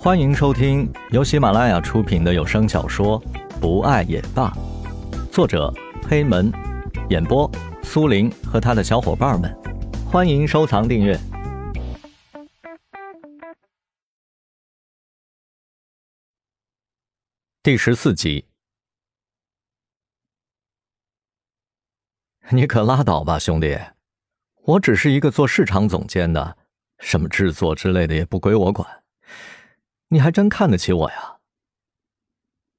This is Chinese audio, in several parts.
欢迎收听由喜马拉雅出品的有声小说《不爱也罢》，作者黑门，演播苏林和他的小伙伴们。欢迎收藏订阅。第十四集，你可拉倒吧，兄弟！我只是一个做市场总监的，什么制作之类的也不归我管。你还真看得起我呀？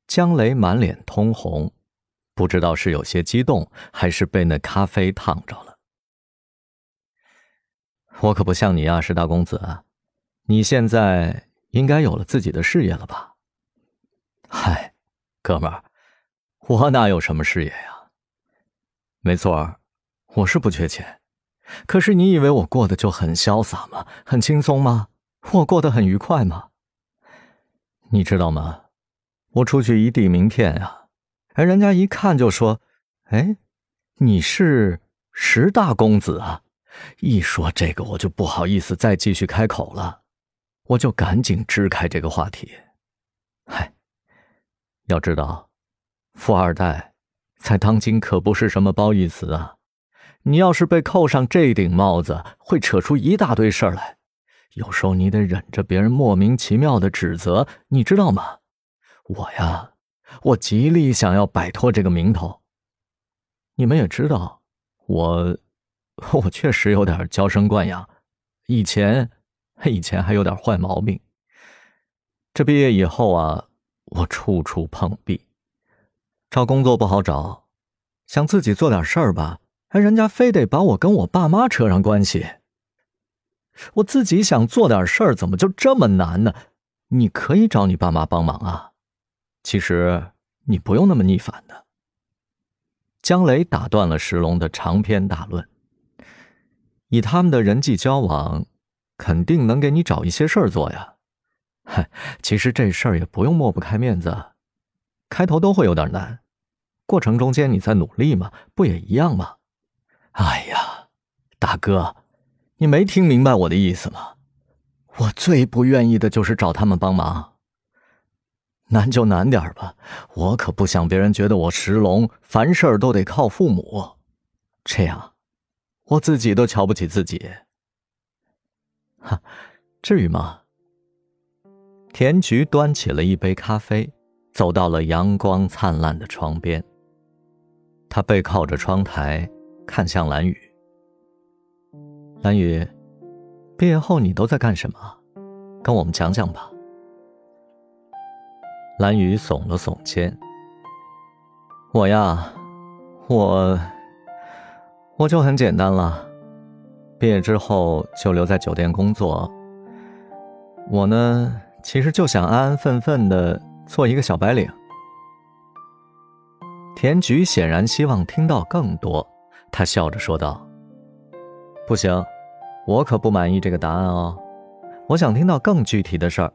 江雷满脸通红，不知道是有些激动，还是被那咖啡烫着了。我可不像你啊，石大公子，你现在应该有了自己的事业了吧？嗨，哥们儿，我哪有什么事业呀？没错，我是不缺钱，可是你以为我过得就很潇洒吗？很轻松吗？我过得很愉快吗？你知道吗？我出去一递名片呀，哎，人家一看就说：“哎，你是石大公子啊！”一说这个，我就不好意思再继续开口了，我就赶紧支开这个话题。嗨，要知道，富二代在当今可不是什么褒义词啊！你要是被扣上这顶帽子，会扯出一大堆事儿来。有时候你得忍着别人莫名其妙的指责，你知道吗？我呀，我极力想要摆脱这个名头。你们也知道，我，我确实有点娇生惯养，以前，以前还有点坏毛病。这毕业以后啊，我处处碰壁，找工作不好找，想自己做点事儿吧，哎，人家非得把我跟我爸妈扯上关系。我自己想做点事儿，怎么就这么难呢？你可以找你爸妈帮忙啊。其实你不用那么逆反的。江雷打断了石龙的长篇大论。以他们的人际交往，肯定能给你找一些事儿做呀。嗨，其实这事儿也不用抹不开面子，开头都会有点难，过程中间你在努力嘛，不也一样吗？哎呀，大哥。你没听明白我的意思吗？我最不愿意的就是找他们帮忙。难就难点吧，我可不想别人觉得我石龙凡事都得靠父母，这样我自己都瞧不起自己。哈，至于吗？田菊端起了一杯咖啡，走到了阳光灿烂的窗边。他背靠着窗台，看向蓝雨。蓝雨，毕业后你都在干什么？跟我们讲讲吧。蓝雨耸了耸肩：“我呀，我，我就很简单了。毕业之后就留在酒店工作。我呢，其实就想安安分分的做一个小白领。”田菊显然希望听到更多，他笑着说道。不行，我可不满意这个答案哦。我想听到更具体的事儿。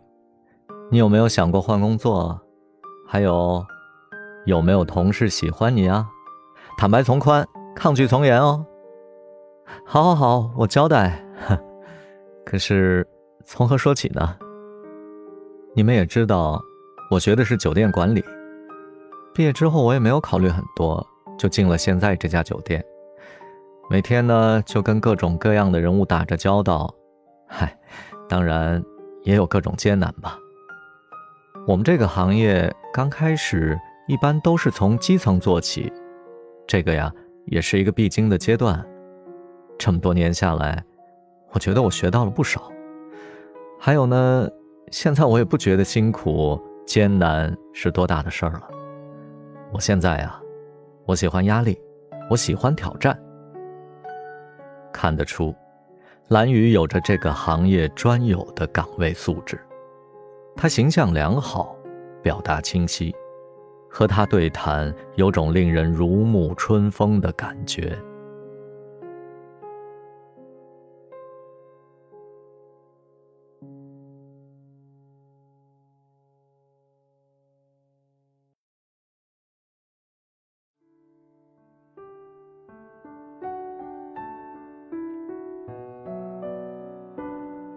你有没有想过换工作？还有，有没有同事喜欢你啊？坦白从宽，抗拒从严哦。好，好，好，我交代。可是，从何说起呢？你们也知道，我学的是酒店管理。毕业之后，我也没有考虑很多，就进了现在这家酒店。每天呢，就跟各种各样的人物打着交道，嗨，当然也有各种艰难吧。我们这个行业刚开始一般都是从基层做起，这个呀也是一个必经的阶段。这么多年下来，我觉得我学到了不少。还有呢，现在我也不觉得辛苦艰难是多大的事儿了。我现在呀，我喜欢压力，我喜欢挑战。看得出，蓝宇有着这个行业专有的岗位素质。他形象良好，表达清晰，和他对谈有种令人如沐春风的感觉。